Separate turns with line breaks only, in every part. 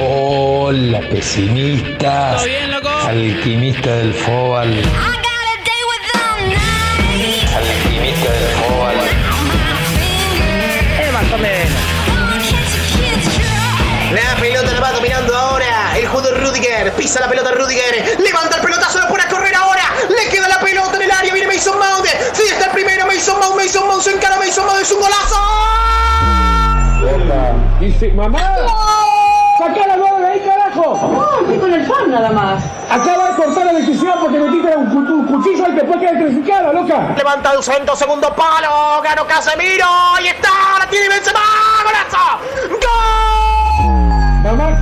Hola, pesimista.
¿Todo bien, loco?
Alquimista del Fobal. Alquimista del Fobal.
Es más o menos.
La pelota la va dominando ahora. El jugador Rudiger. Pisa la pelota Rudiger. Levanta el pelotazo. Lo pone a correr ahora. Le queda la pelota en el área. Viene Mason Mount. Sí, está el primero. Mason Mount. Mason Mount se encara. Mason Mount. Es un golazo.
Dice, mamá, la bola de ahí, carajo.
No, con el fan nada más.
Acaba de cortar la decisión porque metiste un, cu- un cuchillo y después queda clasificada, loca.
Levanta el centro. Segundo palo. Ganó Casemiro. Ahí está. La tiene Benzema. Golazo.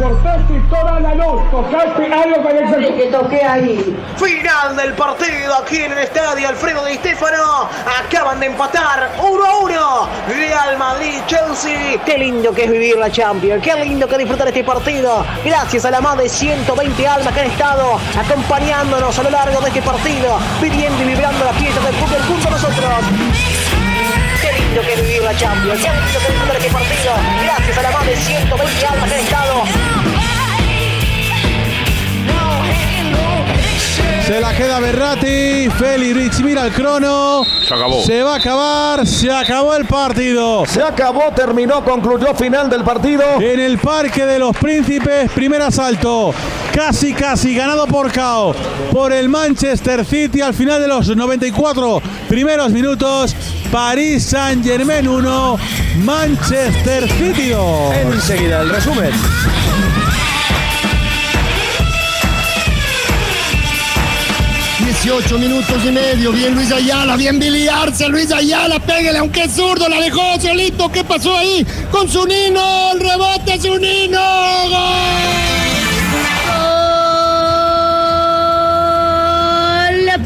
Cortaste toda la luz, tocaste algo con el
que toqué ahí.
Final del partido aquí en el estadio Alfredo Di Stefano. Acaban de empatar 1 a 1. Real Madrid, Chelsea. Qué lindo que es vivir la Champions. Qué lindo que es disfrutar este partido. Gracias a la más de 120 almas que han estado acompañándonos a lo largo de este partido. Pidiendo y vibrando la fiesta del fútbol junto a nosotros. Qué lindo que es vivir la Champions. Qué lindo que es disfrutar este partido. Gracias a la más de 120 almas que han estado
queda Berratti. Feli Rich mira el crono.
Se acabó.
Se va a acabar. Se acabó el partido.
Se acabó, terminó, concluyó final del partido.
En el Parque de los Príncipes, primer asalto. Casi, casi ganado por KO por el Manchester City al final de los 94 primeros minutos. París Saint Germain 1, Manchester City 2.
Enseguida el resumen.
Minutos y medio. Bien Luis Ayala, bien Billy Arce. Luis Ayala, pégale, aunque es zurdo, la dejó solito. ¿Qué pasó ahí? Con su nino, el rebote, su nino.
Gol.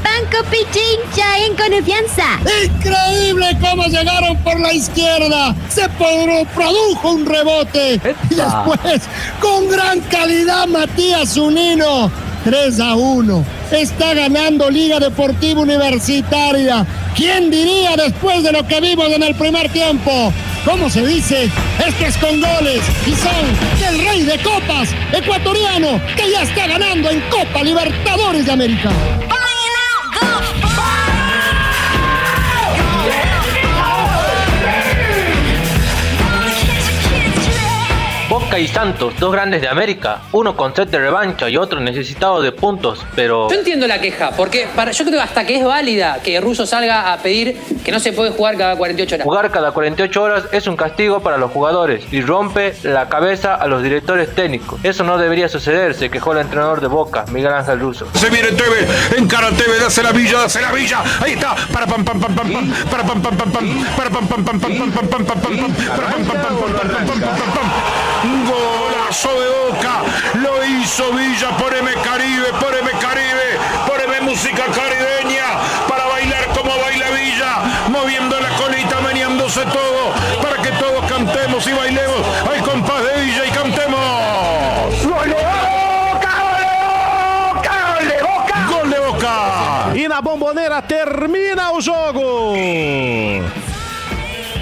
Banco Pichincha en confianza.
Increíble cómo llegaron por la izquierda. Se pro- produjo un rebote. Y después, con gran calidad, Matías Zunino. 3 a 1. Está ganando Liga Deportiva Universitaria. ¿Quién diría después de lo que vimos en el primer tiempo? ¿Cómo se dice? Este es con goles y son el rey de copas ecuatoriano que ya está ganando en Copa Libertadores de América.
Boca y Santos, dos grandes de América, uno con set de revancha y otro necesitado de puntos, pero
Yo entiendo la queja, porque para, yo creo que hasta que es válida que Russo salga a pedir que no se puede jugar cada 48 horas.
jugar cada 48 horas es un castigo para los jugadores y rompe la cabeza a los directores técnicos. Eso no debería suceder, se quejó el entrenador de Boca, Miguel Ángel Russo.
Se viene Teve, encara Teve, dase la villa, dase la villa. Ahí está. Para pam pam pam pam pam. Para pam pam pam pam. Para pam pam pam pam pam pam pam pam pam. Para pam pam pam pam pam pam pam pam Golazo de Boca. Lo hizo Villa. Poneme Caribe, poneme Caribe. Poneme música caribeña para bailar como baila Villa, moviendo la colita, meneándose todo, para que todos cantemos y bailemos al compás de Villa y cantemos. ¡Gol de Boca! ¡Gol de Boca! ¡Gol de Boca!
E na bomboneira termina o jogo.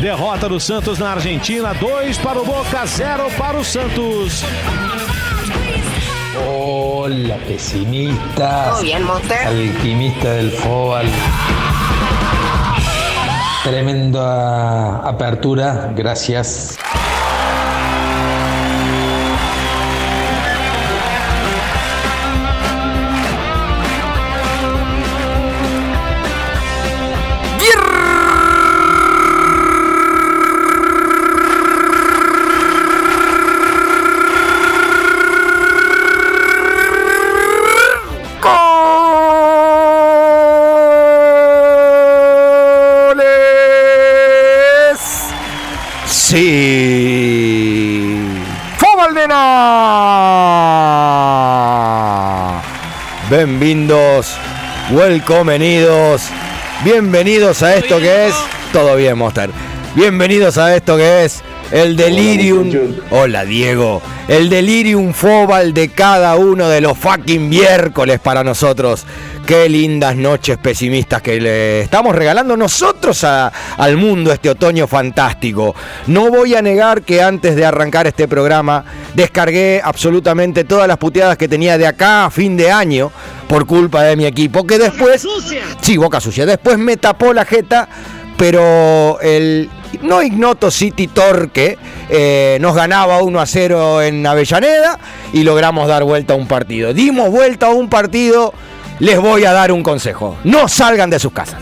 Derrota do Santos na Argentina, 2 para o Boca, 0 para o Santos.
Hola, pesimistas.
¿Todo bien, Monster?
Alquimista del Fobal. Tremenda apertura, gracias.
Bienvenidos, welcomenidos, bienvenidos a esto que es. Todo bien, Monster. Bienvenidos a esto que es el delirium. Hola, Diego. El delirium fobal de cada uno de los fucking miércoles para nosotros. Qué lindas noches pesimistas que le estamos regalando nosotros a- al mundo este otoño fantástico. No voy a negar que antes de arrancar este programa descargué absolutamente todas las puteadas que tenía de acá a fin de año por culpa de mi equipo, que después... Sí, boca sucia. Después me tapó la jeta, pero el no ignoto City Torque eh, nos ganaba 1 a 0 en Avellaneda y logramos dar vuelta a un partido. Dimos vuelta a un partido, les voy a dar un consejo. No salgan de sus casas.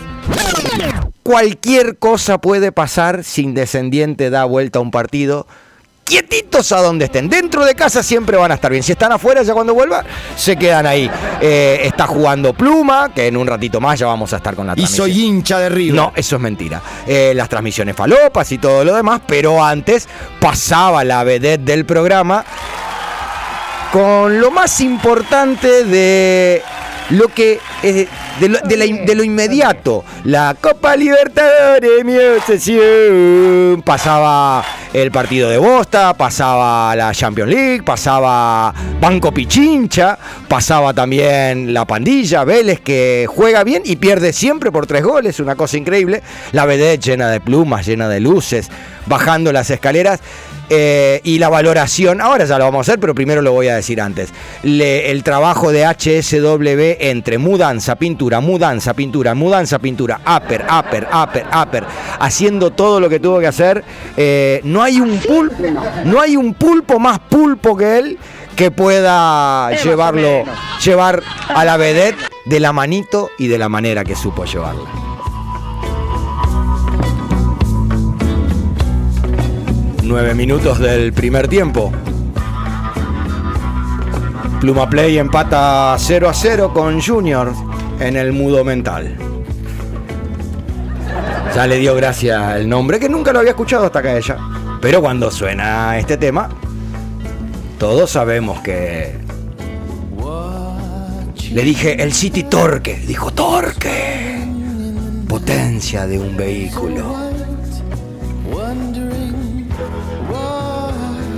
Cualquier cosa puede pasar si Independiente da vuelta a un partido. Quietitos a donde estén. Dentro de casa siempre van a estar bien. Si están afuera, ya cuando vuelvan, se quedan ahí. Eh, está jugando Pluma, que en un ratito más ya vamos a estar con la
Y
transmisión.
soy hincha de River.
No, eso es mentira. Eh, las transmisiones falopas y todo lo demás, pero antes pasaba la vedette del programa con lo más importante de lo que eh, de, lo, de lo inmediato. La Copa Libertadores, mi obsesión. Pasaba el partido de Bosta, pasaba la Champions League, pasaba Banco Pichincha, pasaba también la pandilla, Vélez, que juega bien y pierde siempre por tres goles, una cosa increíble. La vedette llena de plumas, llena de luces, bajando las escaleras. Eh, y la valoración, ahora ya lo vamos a hacer, pero primero lo voy a decir antes. Le- el trabajo de HSW entre mudanza, pintura, mudanza, pintura, mudanza, pintura, upper, upper, upper, upper, haciendo todo lo que tuvo que hacer. eh, no hay un pulpo, no hay un pulpo más pulpo que él que pueda llevarlo, llevar a la vedette de la manito y de la manera que supo llevarla. Nueve minutos del primer tiempo. Pluma Play empata 0 a 0 con Junior en el mudo mental. Ya le dio gracia el nombre que nunca lo había escuchado hasta acá ella. Pero cuando suena este tema, todos sabemos que. Le dije el City Torque. Dijo Torque. Potencia de un vehículo.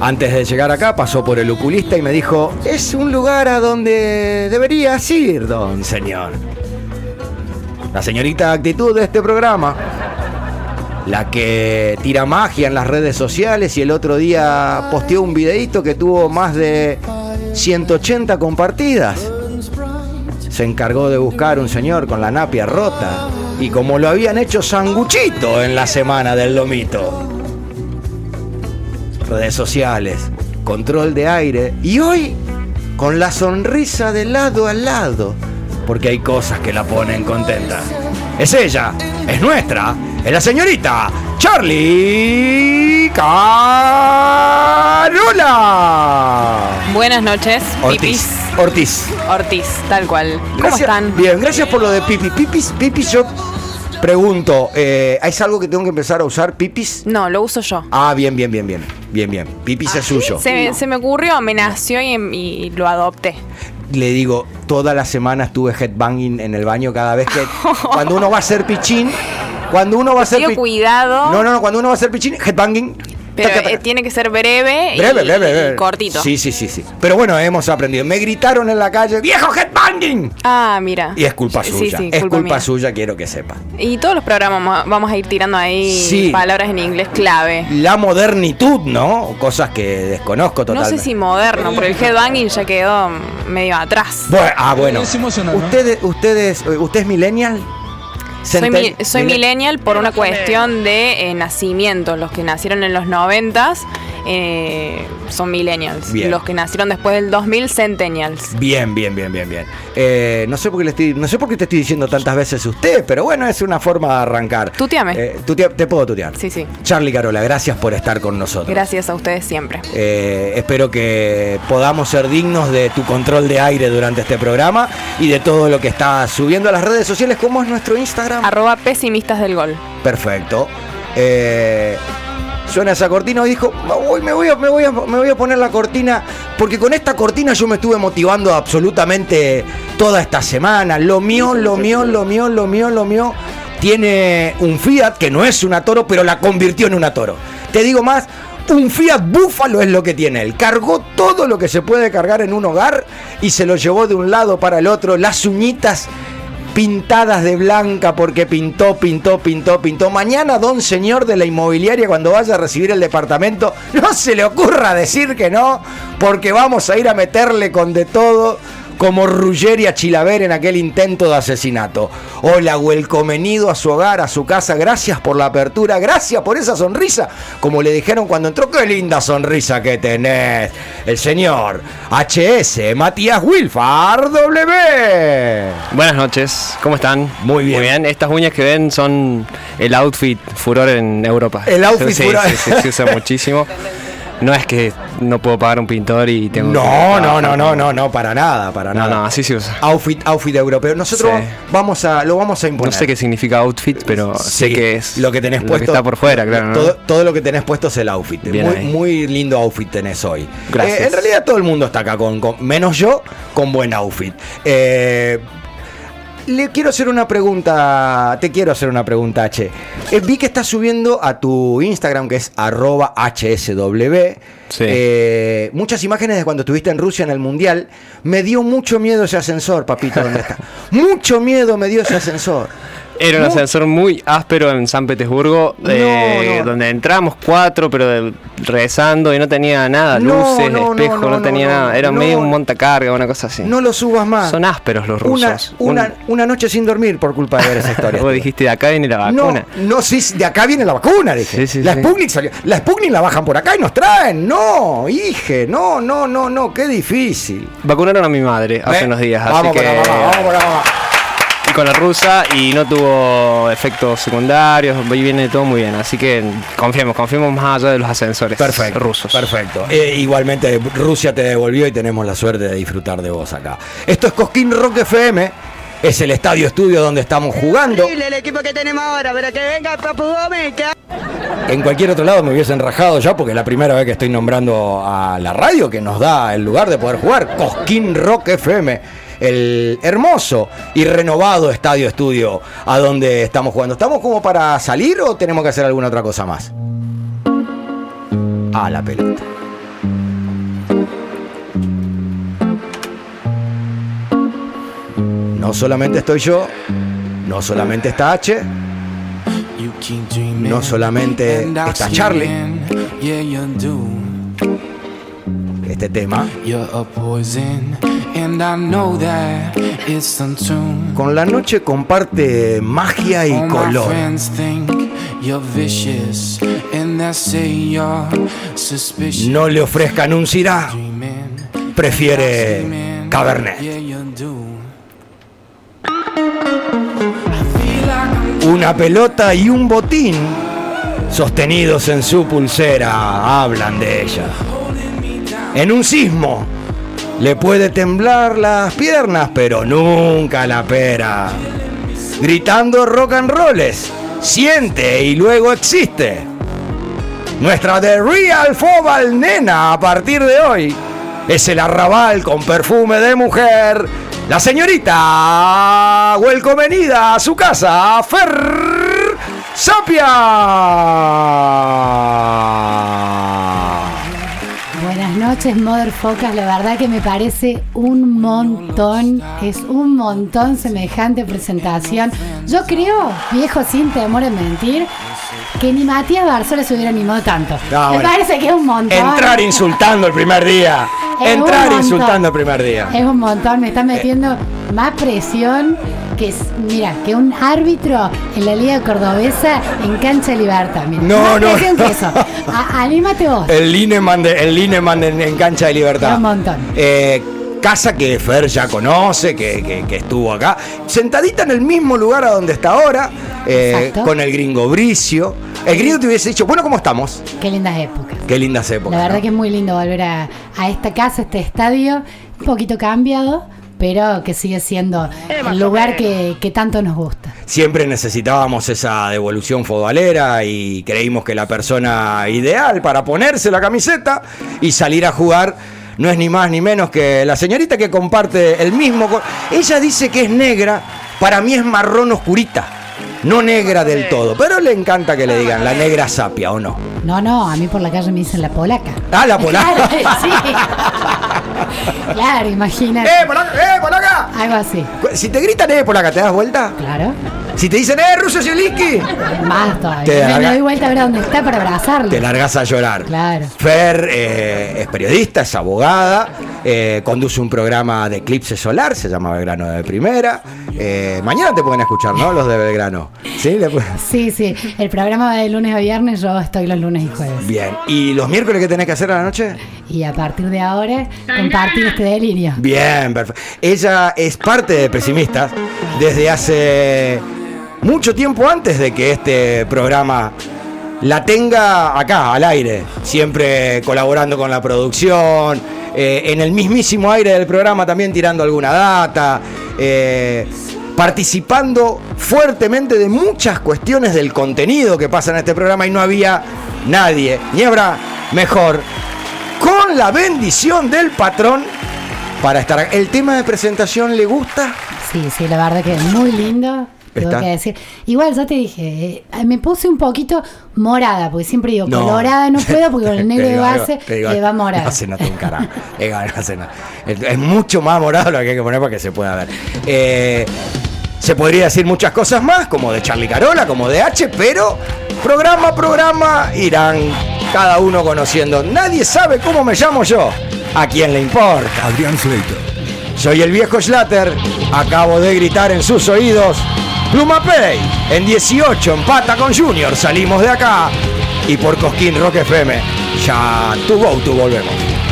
Antes de llegar acá pasó por el oculista y me dijo, es un lugar a donde deberías ir, don señor. La señorita actitud de este programa, la que tira magia en las redes sociales y el otro día posteó un videíto que tuvo más de 180 compartidas. Se encargó de buscar un señor con la napia rota y como lo habían hecho sanguchito en la semana del lomito redes sociales, control de aire y hoy con la sonrisa de lado a lado, porque hay cosas que la ponen contenta. Es ella, es nuestra, es la señorita Charlie Carola.
Buenas noches,
Ortiz.
Pipis.
Ortiz.
Ortiz, tal cual. ¿Cómo
Gracias-
están?
Bien, gracias por lo de pipis. Pipis, pipis, yo pregunto, eh, ¿es algo que tengo que empezar a usar? ¿Pipis?
No, lo uso yo.
Ah, bien, bien, bien, bien. Bien, bien. Pipis es suyo.
Se, me- se me ocurrió, me nació y, y lo adopté.
le digo, toda la semana estuve headbanging en el baño cada vez que. Cuando uno va a hacer pichín. Cuando uno va a hacer
Digo,
pi-
cuidado.
No, no, no, cuando uno va a hacer pichín, headbanging.
Pero
taca, taca.
eh, tiene que ser breve, y-
Breve, breve,
y
breve.
cortito.
Sí, sí, sí, sí. Pero bueno, hemos aprendido. Me gritaron en la calle, ¡viejo headbanging!
Ah, mira.
Y es culpa
Sí,
suya.
sí,
es culpa,
mía.
suya, quiero que sepa.
Y todos los programas vamos a- ir tirando ahí
Sí.
palabras en inglés clave.
La modernitud, ¿no? Cosas que desconozco
No
totalmente.
sé si moderno, porque el headbanging ya quedó medio atrás.
Bueno, ah, bueno.
Es emocionante, ¿no?
Ustedes, ustedes, eh, ¿usted es millennial?
Soy, mi- soy millennial por una cuestión de eh, nacimiento. Los que nacieron en los noventas eh, son millennials.
Bien.
Los que nacieron después del 2000, centennials.
Bien, bien, bien, bien, bien. Eh, no sé por qué le estoy, no sé por qué te estoy diciendo tantas veces usted, pero bueno, es una forma de arrancar.
Tuteame.
Eh, tutea- te puedo tutear.
Sí, sí.
Charlie Carola, gracias por estar con nosotros.
Gracias a ustedes siempre.
Eh, espero que podamos ser dignos de tu control de aire durante este programa y de todo lo que estás subiendo a las redes sociales, como es nuestro Instagram.
Arroba pesimistas del gol.
Perfecto. Eh, suena esa cortina y dijo, "Uy, me, voy a, me, voy me voy a poner la cortina, porque con esta cortina yo me estuve motivando absolutamente toda esta semana. Lo mío, lo mío, lo mío, lo mío, lo mío. Tiene un Fiat que no es una toro, pero la convirtió en una toro. Te digo más, Un Fiat Búfalo es lo que tiene él. Cargó todo lo que se puede cargar en un hogar y se lo llevó de un lado para el otro. Las uñitas pintadas de blanca porque pintó, pintó, pintó, pintó. Mañana, don señor de la inmobiliaria, cuando vaya a recibir el departamento, no se le ocurra decir que no, porque vamos a ir a meterle con de todo. Como Ruggeri a Chilaver en aquel intento de asesinato. Hola, welcomenido a su hogar, a su casa. Gracias por la apertura, gracias por esa sonrisa. Como le dijeron cuando entró, qué linda sonrisa que tenés. El señor HS, Matías Wilfar W.
Buenas noches, ¿cómo están?
Muy bien.
Muy bien, estas uñas que ven son el outfit furor en Europa.
El outfit
Sí,
furor.
Sí, sí, se usa muchísimo. No es que no puedo pagar un pintor y tengo que
No, no, no, no, no, no, para nada, para
No,
nada.
no, así se usa.
Outfit, outfit europeo. Nosotros
Sí.
vamos a, lo vamos a imponer.
No sé qué significa outfit, pero sé que es
lo que tenés
lo
puesto.
que está por fuera, claro. ¿no?
Todo, todo lo que tenés puesto es el outfit.
Bien
muy,
ahí.
muy lindo outfit tenés hoy.
Gracias.
Eh, en realidad todo el mundo está acá, con, con- menos yo, con buen outfit. Eh, le quiero hacer una pregunta, te quiero hacer una pregunta, H. Eh, vi que estás subiendo a tu Instagram, que es arroba hsw, eh, muchas imágenes de cuando estuviste en Rusia en el Mundial. Me dio mucho miedo ese ascensor, papito, ¿dónde está? mucho miedo me dio ese ascensor.
Era un ascensor muy áspero en San Petersburgo, eh,
no.
donde entramos cuatro, pero rezando y no tenía nada,
No,
luces,
no, no,
espejo, no,
no,
tenía
no,
nada. Era
no.
medio un montacarga, una cosa así.
No lo subas más.
Son ásperos los rusos.
una, una noche sin dormir por culpa de ver esa historia.
Vos dijiste, de acá viene la
No,
vacuna.
no, sí, de acá viene la vacuna, dije.
Sí, sí,
la. Sputnik salió. La Sputnik la bajan por acá y nos traen. No, hije, no, no, no, no, qué difícil.
Vacunaron a mi madre hace
Ve,
unos días,
vamos
así
por
que
la mamá, vamos por la mamá.
y con la rusa y no tuvo efectos secundarios, y viene todo muy bien, así que confiemos, confiemos más allá de los ascensores
Perfecto,
rusos.
Perfecto. Eh, igualmente Rusia te devolvió y tenemos la suerte de disfrutar de vos acá. Esto es Cosquín Rock FM. Es el estadio estudio donde estamos jugando.
El equipo que tenemos ahora, pero que venga Papu Gómez, que
En cualquier otro lado me hubiesen rajado ya porque es la primera vez que estoy nombrando a la radio que nos da el lugar de poder jugar. Cosquín Rock FM. El hermoso y renovado estadio estudio a donde estamos jugando. ¿Estamos como para salir o tenemos que hacer alguna otra cosa más? A la pelota. No solamente estoy yo, no solamente está H, no solamente está Charlie. Este tema. Con la noche comparte magia y color. No le ofrezcan un Syrah, prefiere Cabernet. Una pelota y un botín sostenidos en su pulsera hablan de ella. En un sismo le puede temblar las piernas, pero nunca la pera. Gritando rock and rolls, siente y luego existe. Nuestra The Real Fobal Nena a partir de hoy es el arrabal con perfume de mujer. La señorita Welcomenida a su casa, Fer Sapia.
Noches, Motherfocas. La verdad que me parece un montón, es un montón semejante presentación. Yo creo, viejo sin temor a mentir, que ni Matías Barzola se hubiera animado tanto.
No,
me
bueno.
parece que es un montón.
Entrar insultando el primer día.
Es
Entrar insultando el primer día.
Es un montón, me está metiendo más presión que, es- mira, que un árbitro en la Liga Cordobesa en cancha de libertad. Mira,
No, no, no.
eso. A- anímate vos.
El Lineman, de- el Lineman en, en cancha de libertad.
Un montón.
Eh, casa que Fer ya conoce, que, que- que estuvo acá. Sentadita en el mismo lugar a donde está ahora, eh, con el gringo Bricio. El gringo te hubiese dicho, bueno, ¿cómo estamos?
Qué lindas épocas.
Qué lindas épocas.
La verdad
¿no?
que es muy lindo volver a, a esta casa, a este estadio, un poquito cambiado, pero que sigue siendo el lugar que, que tanto nos gusta.
Siempre necesitábamos esa devolución futbolera y creímos que la persona ideal para ponerse la camiseta y salir a jugar no es ni más ni menos que la señorita que comparte el mismo. Ella dice que es negra, para mí es marrón oscurita. No negra del todo, pero le encanta que le digan la negra sapia, ¿o no?
No, no, a mí por la calle me dicen la polaca.
Ah, la polaca.
Claro, sí. Claro, imagínate.
¡Eh, polaca! ¡Eh, polaca!
Algo así.
Si te gritan, eh, polaca, ¿te das vuelta?
Claro.
Si te dicen, eh, ruso Zielinski,
Más todavía.
Te
Me- doy vuelta a ver dónde está para abrazarlo.
te largas a llorar.
Claro.
Fer eh, es periodista, es abogada, eh, conduce un programa de eclipse solar, se llama Belgrano de Primera. Eh, mañana te pueden escuchar, ¿no? Los de Belgrano. ¿Sí?
Sí, sí. El programa va de lunes a viernes, yo estoy los lunes y jueves.
Bien. ¿Y los miércoles qué tenés que hacer a la noche?
Y a partir de ahora, compartir este delirio.
Bien, perfecto. Ella es parte de Pesimistas desde hace mucho tiempo antes de que este programa la tenga acá, al aire. Siempre colaborando con la producción, eh, en el mismísimo aire del programa también tirando alguna data. eh, participando fuertemente de muchas cuestiones del contenido que pasa en este programa y no había nadie, ni habrá mejor con la bendición del patrón para estar. ¿El tema de presentación le gusta?
Sí, sí, la verdad que es muy lindo. Tengo
Está.
que decir. Igual ya te dije, eh, me puse un poquito morada, porque siempre digo
No.
colorada no puedo, porque con el negro de base
te digo
le
algo.
va morada.
No se nota un carajo. Es, no se nota. Es- es mucho más morado lo que hay que poner para que se pueda ver. Eh, se podría decir muchas cosas más, como de Charlie Carola, como de H, pero programa a programa irán cada uno conociendo. Nadie sabe cómo me llamo yo. ¿A quién le importa?
Adrián Slater.
Soy el viejo Schlatter. Acabo de gritar en sus oídos. Pluma Pay. En 18 empata con Junior. Salimos de acá. Y por Cosquín Rock FM. Ya tu go, tu volvemos.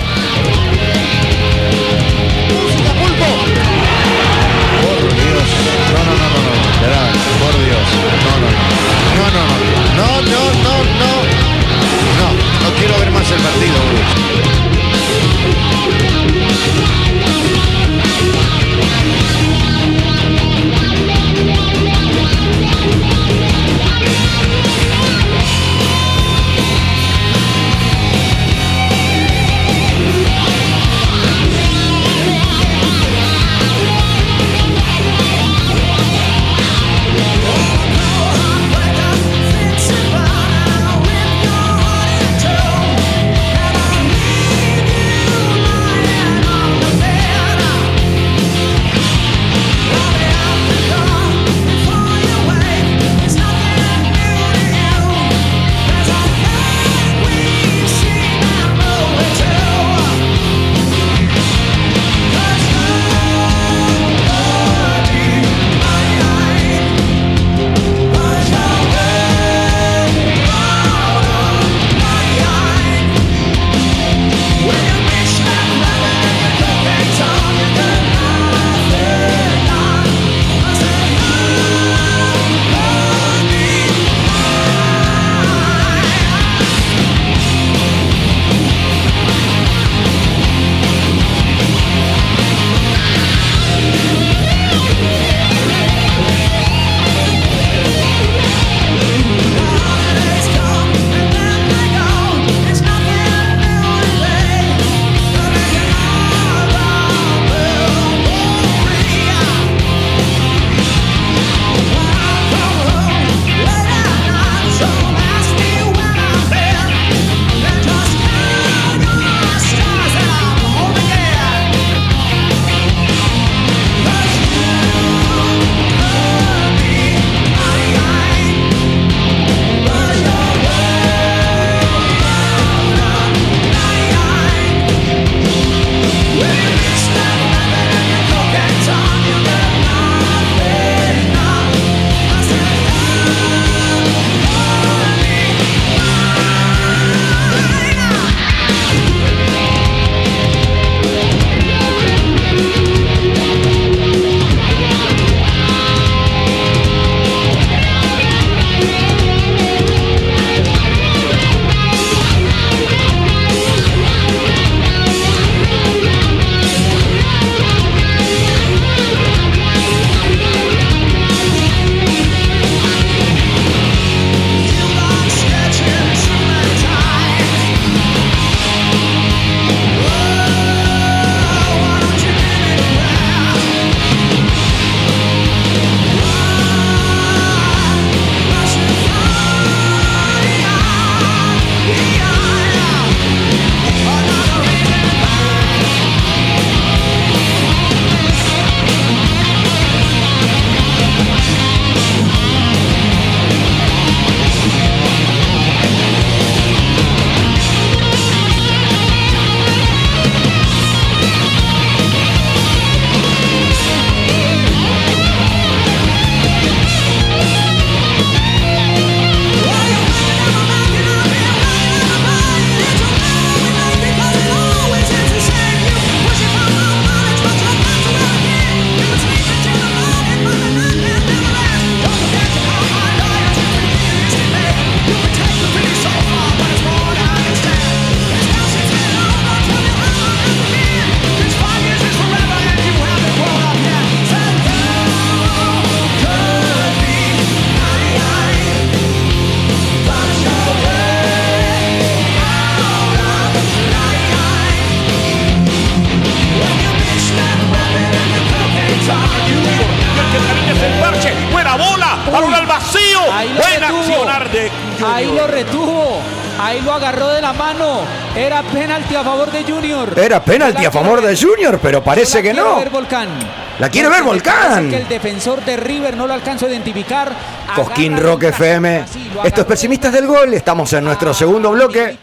Mano. Era penalti a favor de Junior.
Era penalti a favor de Junior, pero parece que no.
ver Volcán.
La quiere ver Volcán.
Que el defensor de River no lo alcanzo a identificar.
Cosquín Rock FM. Esto es Pesimistas del Gol. Estamos en nuestro segundo bloque.